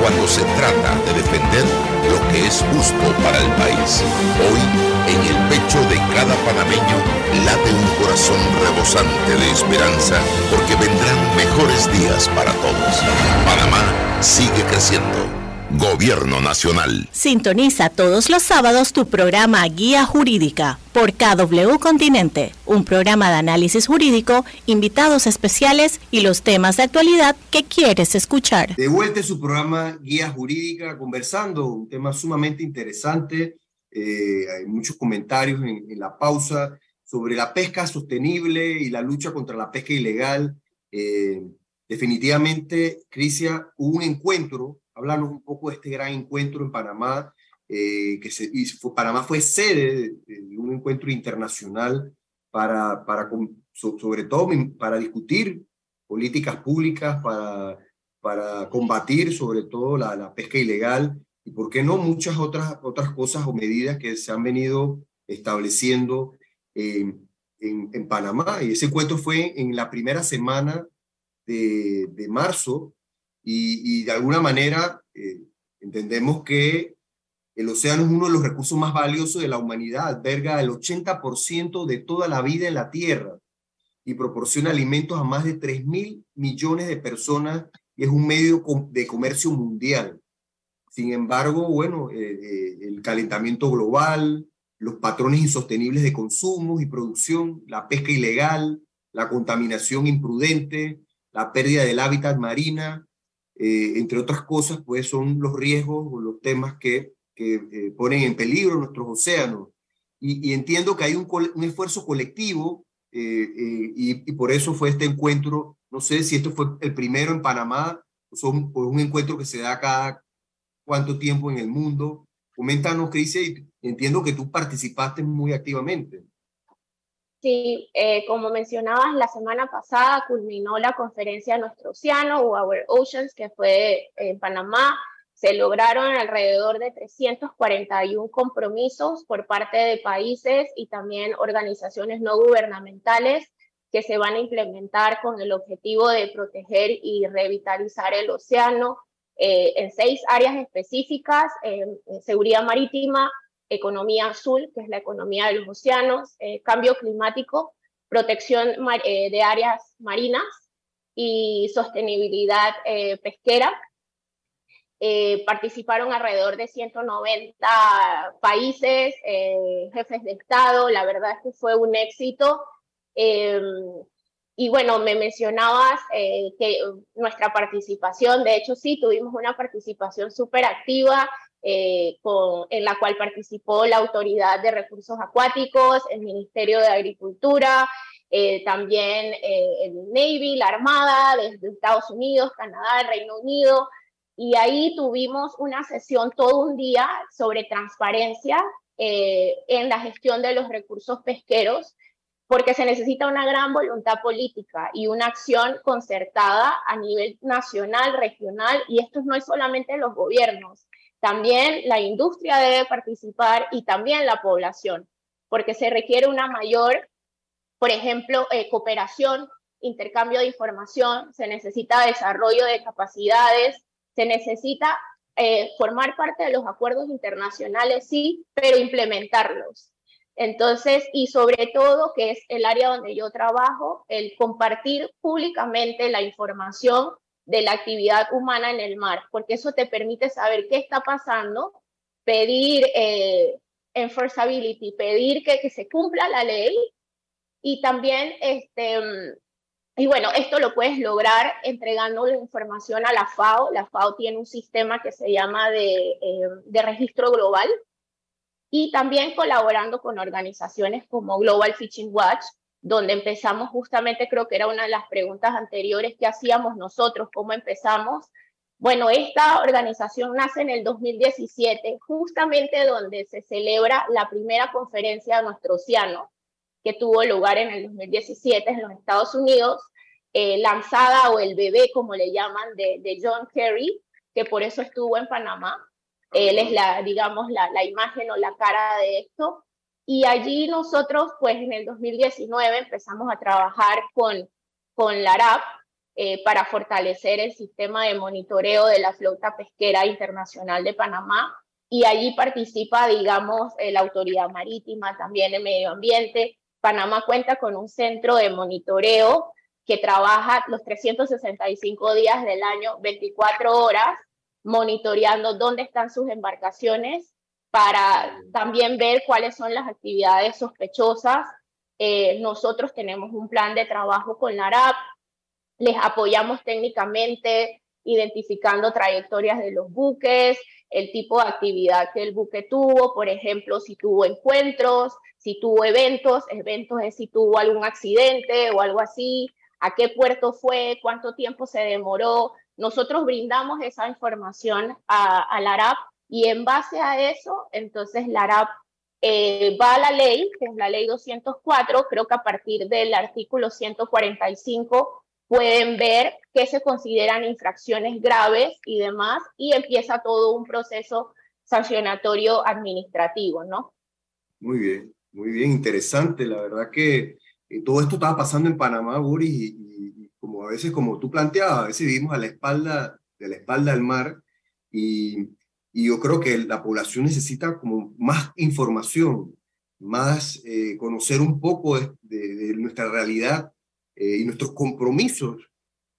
cuando se trata de defender lo que es justo para el país. Hoy, en el pecho de cada panameño, late un corazón rebosante de esperanza, porque vendrán mejores días para todos. Panamá sigue creciendo. Gobierno Nacional. Sintoniza todos los sábados tu programa Guía Jurídica por KW Continente, un programa de análisis jurídico, invitados especiales y los temas de actualidad que quieres escuchar. De vuelta su programa Guía Jurídica, conversando, un tema sumamente interesante. Eh, hay muchos comentarios en, la pausa sobre la pesca sostenible y la lucha contra la pesca ilegal. Eh, definitivamente, Crisia, hubo un encuentro hablarnos un poco de este gran encuentro en Panamá, eh, que se, Panamá fue sede de, un encuentro internacional para, para sobre todo para discutir políticas públicas, para, para combatir sobre todo la, pesca ilegal y, ¿por qué no?, muchas otras, otras cosas o medidas que se han venido estableciendo en, en, Panamá. Y ese encuentro fue en la primera semana de marzo y, de alguna manera eh, entendemos que el océano es uno de los recursos más valiosos de la humanidad, alberga el 80% de toda la vida en la Tierra y proporciona alimentos a más de 3 mil millones de personas y es un medio de comercio mundial. Sin embargo, bueno, eh, eh, el calentamiento global, los patrones insostenibles de consumo y producción, la pesca ilegal, la contaminación imprudente, la pérdida del hábitat marina, eh, entre otras cosas, pues son los riesgos o los temas que, que eh, ponen en peligro nuestros océanos. Y, entiendo que hay un, esfuerzo colectivo eh, y, y, por eso fue este encuentro, no sé si esto fue el primero en Panamá, o son, un encuentro que se da cada cuánto tiempo en el mundo, Coméntanos, Cristian, entiendo que tú participaste muy activamente. Sí, eh, como mencionabas, la semana pasada culminó la conferencia Nuestro Océano Our Oceans, que fue en Panamá. Se lograron alrededor de 341 compromisos por parte de países y también organizaciones no gubernamentales que se van a implementar con el objetivo de proteger y revitalizar el océano eh, en seis áreas específicas, seguridad marítima, economía azul, que es la economía de los océanos, eh, cambio climático, protección eh, de áreas marinas y sostenibilidad eh, pesquera. participaron alrededor de 190 países, jefes de Estado, la verdad es que fue un éxito. Em, y bueno, me mencionabas que nuestra participación, de hecho sí, tuvimos una participación súper activa, eh, en la cual participó la Autoridad de Recursos Acuáticos, el Ministerio de Agricultura, eh, también eh, el Navy, la Armada desde Estados Unidos, Canadá, Reino Unido, y ahí tuvimos una sesión todo un día sobre transparencia en la gestión de los recursos pesqueros, porque se necesita una gran voluntad política y una acción concertada a nivel nacional, regional, y esto no es solamente los gobiernos, también la industria debe participar y también la población, porque se requiere una mayor, por ejemplo, eh, cooperación, intercambio de información, se necesita desarrollo de capacidades, se necesita eh, formar parte de los acuerdos internacionales, sí, pero implementarlos. Entonces, y sobre todo, que es el área donde yo trabajo, el compartir públicamente la información de la actividad humana en el mar, porque eso te permite saber qué está pasando, pedir eh, enforceability, pedir que, se cumpla la ley y también, este, y bueno, esto lo puedes lograr entregando la información a la FAO. La FAO tiene un sistema que se llama de, eh, de registro global y también colaborando con organizaciones como Global Fishing Watch, donde empezamos justamente, creo que era una de las preguntas anteriores que hacíamos nosotros, cómo empezamos. Bueno, esta organización nace en el 2017, justamente donde se celebra la primera conferencia de nuestro océano, que tuvo lugar en el 2017 en los Estados Unidos, eh, lanzada o el bebé, como le llaman, de, John Kerry, que por eso estuvo en Panamá. Él es la, digamos, la imagen o la cara de esto. Y allí nosotros, pues en el 2019 empezamos a trabajar con, con la ARAP eh, para fortalecer el sistema de monitoreo de la flota pesquera internacional de Panamá. Y allí participa, digamos, la autoridad marítima, también el medio ambiente. Panamá cuenta con un centro de monitoreo que trabaja los 365 días del año, 24 horas, monitoreando dónde están sus embarcaciones para también ver cuáles son las actividades sospechosas. Eh, nosotros tenemos un plan de trabajo con la ARAP, les apoyamos técnicamente identificando trayectorias de los buques, el tipo de actividad que el buque tuvo, por ejemplo, si tuvo encuentros, si tuvo eventos, eventos es si tuvo algún accidente o algo así, a qué puerto fue, cuánto tiempo se demoró. Nosotros brindamos esa información a, a la ARAP y en base a eso, entonces la ARAP eh, va a la ley, que es la ley 204, creo que a partir del artículo 145 pueden ver qué se consideran infracciones graves y demás, y empieza todo un proceso sancionatorio administrativo, ¿no? Muy bien, muy bien, interesante. La verdad que eh, todo esto estaba pasando en Panamá, Boris, y, y, como a veces, como tú planteabas, a veces vivimos a la espalda, de la espalda del mar, y y yo creo que la población necesita como más información, más eh, conocer un poco de, nuestra realidad eh, y nuestros compromisos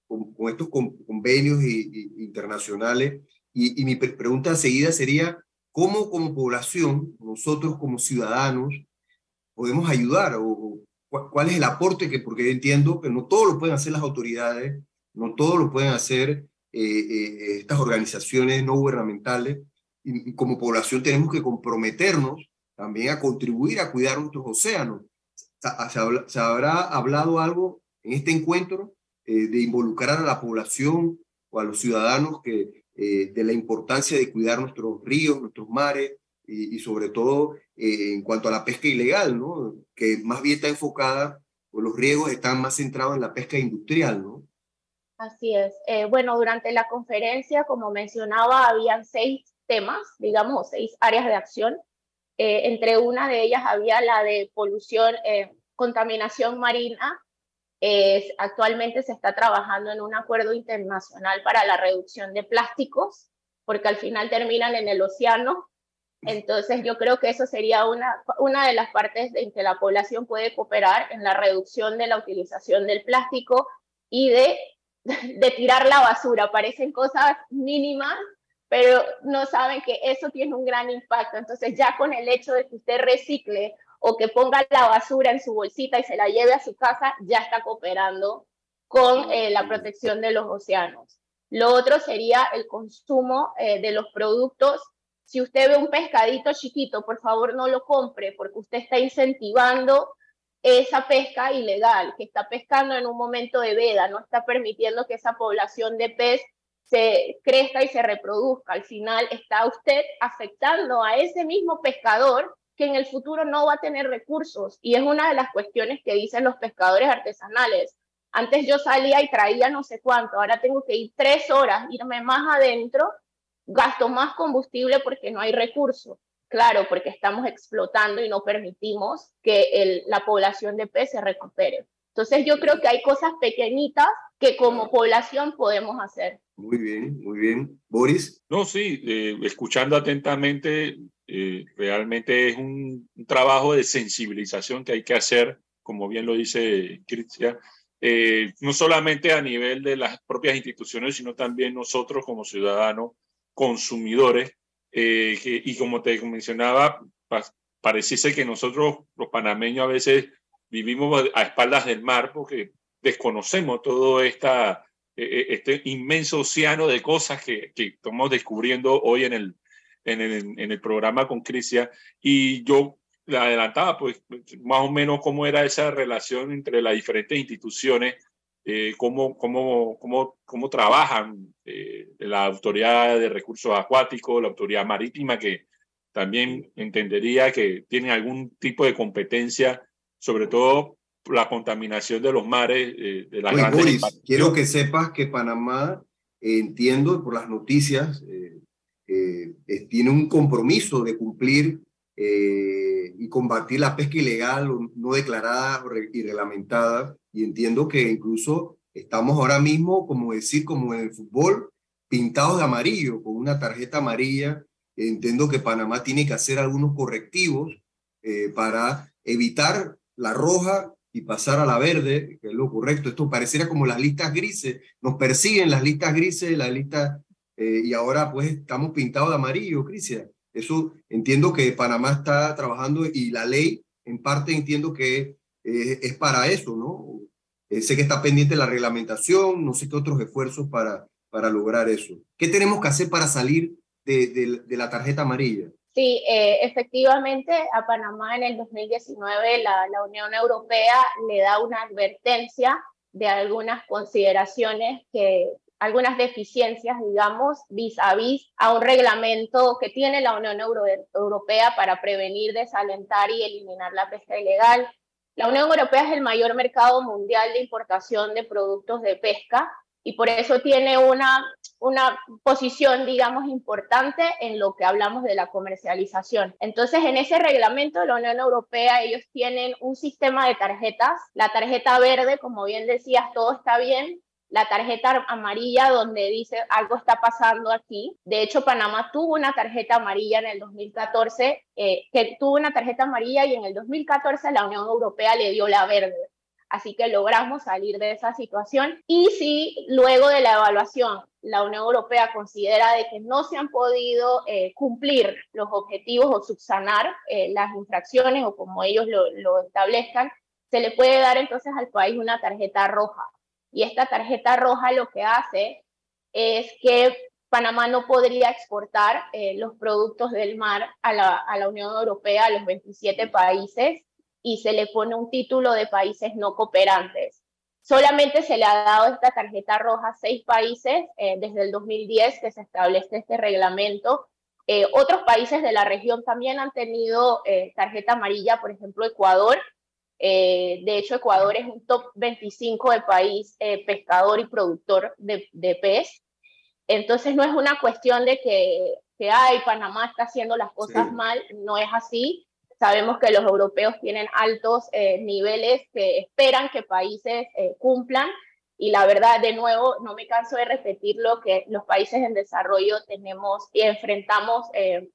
con, estos convenios internacionales. Y, mi pregunta seguida sería, ¿cómo como población, nosotros como ciudadanos, podemos ayudar? ¿O, cuál es el aporte? que Porque entiendo que no todo lo pueden hacer las autoridades, no todo lo pueden hacer eh, eh, estas organizaciones no gubernamentales como población tenemos que comprometernos también a contribuir a cuidar nuestros océanos. ¿Se, habrá hablado algo en este encuentro eh, de involucrar a la población o a los ciudadanos que, de la importancia de cuidar nuestros ríos, nuestros mares, y, sobre todo eh, en cuanto a la pesca ilegal, ¿no? que más bien está enfocada, o los riesgos están más centrados en la pesca industrial. ¿no? Así es. Eh, bueno, durante la conferencia, como mencionaba, habían seis temas, digamos, seis áreas de acción. Eh, entre una de ellas había la de polución, contaminación marina. actualmente se está trabajando en un acuerdo internacional para la reducción de plásticos, porque al final terminan en el océano entonces yo creo que eso sería una, una de las partes en que la población puede cooperar en la reducción de la utilización del plástico y de, de tirar la basura. Parecen cosas mínimas, pero no saben que eso tiene un gran impacto. Entonces ya con el hecho de que usted recicle o que ponga la basura en su bolsita y se la lleve a su casa, ya está cooperando con eh, la protección de los océanos. Lo otro sería el consumo eh, de los productos si usted ve un pescadito chiquito, por favor no lo compre porque usted está incentivando esa pesca ilegal, que está pescando en un momento de veda, no está permitiendo que esa población de pez se crezca y se reproduzca. Al final está usted afectando a ese mismo pescador que en el futuro no va a tener recursos. Y es una de las cuestiones que dicen los pescadores artesanales. Antes yo salía y traía no sé cuánto, ahora tengo que ir tres horas, irme más adentro gasto más combustible porque no hay recursos. Claro, porque estamos explotando y no permitimos que el, la población de pez se recupere. Entonces yo creo que hay cosas pequeñitas que como población podemos hacer. Muy bien, muy bien. Boris. No, sí, eh, escuchando atentamente, eh, realmente es un, trabajo de sensibilización que hay que hacer, como bien lo dice Cristian, eh, no solamente a nivel de las propias instituciones, sino también nosotros como ciudadanos consumidores eh, y como te mencionaba, pareciese que nosotros los panameños a veces vivimos a espaldas del mar porque desconocemos todo esta, e, e, este inmenso océano de cosas que, que estamos descubriendo hoy en el, en el, en el programa con Crisia. Y yo le adelantaba, pues, más o menos cómo era esa relación entre las diferentes instituciones eh, cómo, cómo, cómo, cómo, trabajan eh, la Autoridad de Recursos Acuáticos, la Autoridad Marítima, que también entendería que tienen algún tipo de competencia, sobre todo la contaminación de los mares, eh, de las grandes Quiero que sepas que Panamá, entiendo por las noticias, tiene un compromiso de cumplir y combatir la pesca ilegal no declarada y reglamentada y entiendo que incluso estamos ahora mismo, como decir, como en el fútbol, pintados de amarillo, con una tarjeta amarilla. Entiendo que Panamá tiene que hacer algunos correctivos eh, para evitar la roja y pasar a la verde, que es lo correcto. Esto pareciera como las listas grises, nos persiguen las listas grises, las listas, eh, y ahora pues estamos pintados de amarillo, Cristian. Eso entiendo que Panamá está trabajando y la ley en parte entiendo que eh, es para eso, ¿no? Eh, sé que está pendiente la reglamentación, no sé qué otros esfuerzos para, para lograr eso. ¿Qué tenemos que hacer para salir de, de, la tarjeta amarilla? Sí, eh, efectivamente, a Panamá en el 2019 la, la, Unión Europea le da una advertencia de algunas consideraciones que algunas deficiencias, digamos, vis a vis a un reglamento que tiene la Unión Europea para prevenir, desalentar y eliminar la pesca ilegal. La Unión Europea es el mayor mercado mundial de importación de productos de pesca y por eso tiene una, una posición, digamos, importante en lo que hablamos de la comercialización. Entonces, en ese reglamento de la Unión Europea, ellos tienen un sistema de tarjetas. La tarjeta verde, como bien decías, todo está bien, la tarjeta amarilla donde dice algo está pasando aquí. De hecho, Panamá tuvo una tarjeta amarilla en el 2014, eh, que tuvo una tarjeta amarilla y en el 2014 la Unión Europea le dio la verde. Así que logramos salir de esa situación. Y si luego de la evaluación la Unión Europea considera de que no se han podido eh, cumplir los objetivos o subsanar eh, las infracciones o como ellos lo, lo establezcan, se le puede dar entonces al país una tarjeta roja y esta tarjeta roja lo que hace es que Panamá no podría exportar eh, los productos del mar a la, Unión Europea, a los 27 países, y se le pone un título de países no cooperantes. Solamente se le ha dado esta tarjeta roja a seis países eh, desde el 2010 que se establece este reglamento Eh, otros países de la región también han tenido tarjeta amarilla, por ejemplo, Ecuador. Eh, de hecho, Ecuador es un top 25 de país pescador y productor de, de, pez. Entonces, no es una cuestión de que, que ay, Panamá está haciendo las cosas mal, no es así. Sabemos que los europeos tienen altos niveles que esperan que países cumplan y la verdad, de nuevo, no me canso de repetir lo que los países en desarrollo tenemos y enfrentamos eh,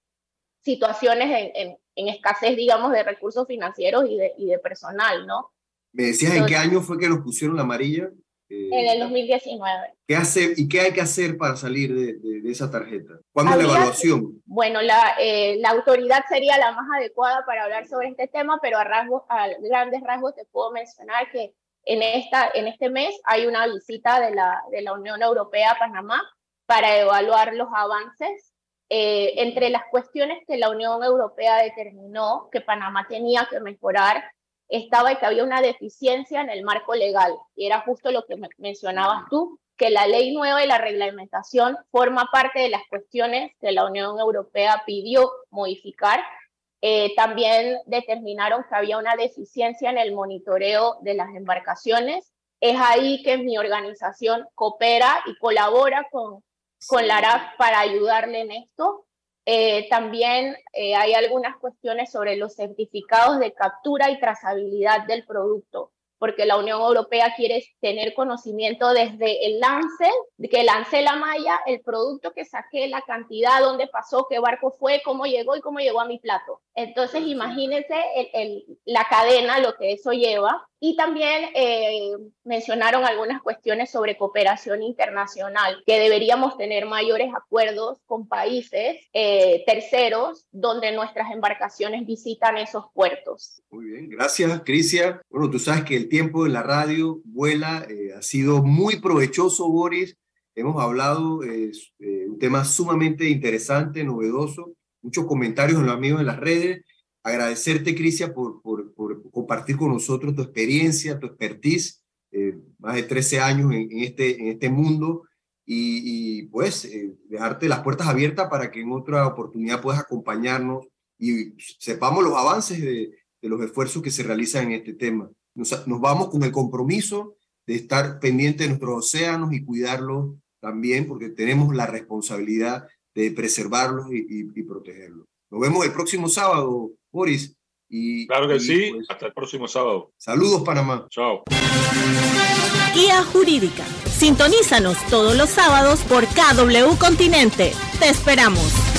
situaciones en, en, escasez, digamos, de recursos financieros y de, y de personal, ¿no? Me decías, ¿en qué año fue que nos pusieron la amarilla? Eh, en el 2019. ¿Qué hace, ¿Y qué hay que hacer para salir de, de, esa tarjeta? ¿Cuándo es la evaluación? Bueno, la, eh, la autoridad sería la más adecuada para hablar sobre este tema, pero a, rasgos, a grandes rasgos te puedo mencionar que en, esta, en este mes hay una visita de la, de la Unión Europea a Panamá para evaluar los avances. Eh, entre las cuestiones que la Unión Europea determinó que Panamá tenía que mejorar, estaba que había una deficiencia en el marco legal. Y era justo lo que mencionabas tú, que la ley nueva y la reglamentación forma parte de las cuestiones que la Unión Europea pidió modificar eh, también determinaron que había una deficiencia en el monitoreo de las embarcaciones. Es ahí que mi organización coopera y colabora con, con la ARAF para ayudarle en esto. Eh, también eh, hay algunas cuestiones sobre los certificados de captura y trazabilidad del producto porque la Unión Europea quiere tener conocimiento desde el lance, que lancé la malla, el producto que saqué, la cantidad, dónde pasó, qué barco fue, cómo llegó y cómo llegó a mi plato. Entonces, imagínense el, la cadena, lo que eso lleva. Y también eh, mencionaron algunas cuestiones sobre cooperación internacional, que deberíamos tener mayores acuerdos con países eh, terceros donde nuestras embarcaciones visitan esos puertos. Muy bien, gracias, Crisia. Bueno, tú sabes que el tiempo de la radio vuela, eh, ha sido muy provechoso, Boris. Hemos hablado de un tema sumamente interesante, novedoso, muchos comentarios en los amigos en las redes agradecerte, Crisia, por, por, por, compartir con nosotros tu experiencia, tu expertise, eh, más de 13 años en, este, en este mundo, y, pues eh, dejarte las puertas abiertas para que en otra oportunidad puedas acompañarnos y sepamos los avances de, de los esfuerzos que se realizan en este tema. Nos, nos vamos con el compromiso de estar pendientes de nuestros océanos y cuidarlos también, porque tenemos la responsabilidad de preservarlos y, y, y protegerlos. Nos vemos el próximo sábado, Boris. Y, claro que sí, pues, hasta el próximo sábado. Saludos, Panamá. Chao. Guía Jurídica. Sintonízanos todos los sábados por KW Continente. Te esperamos.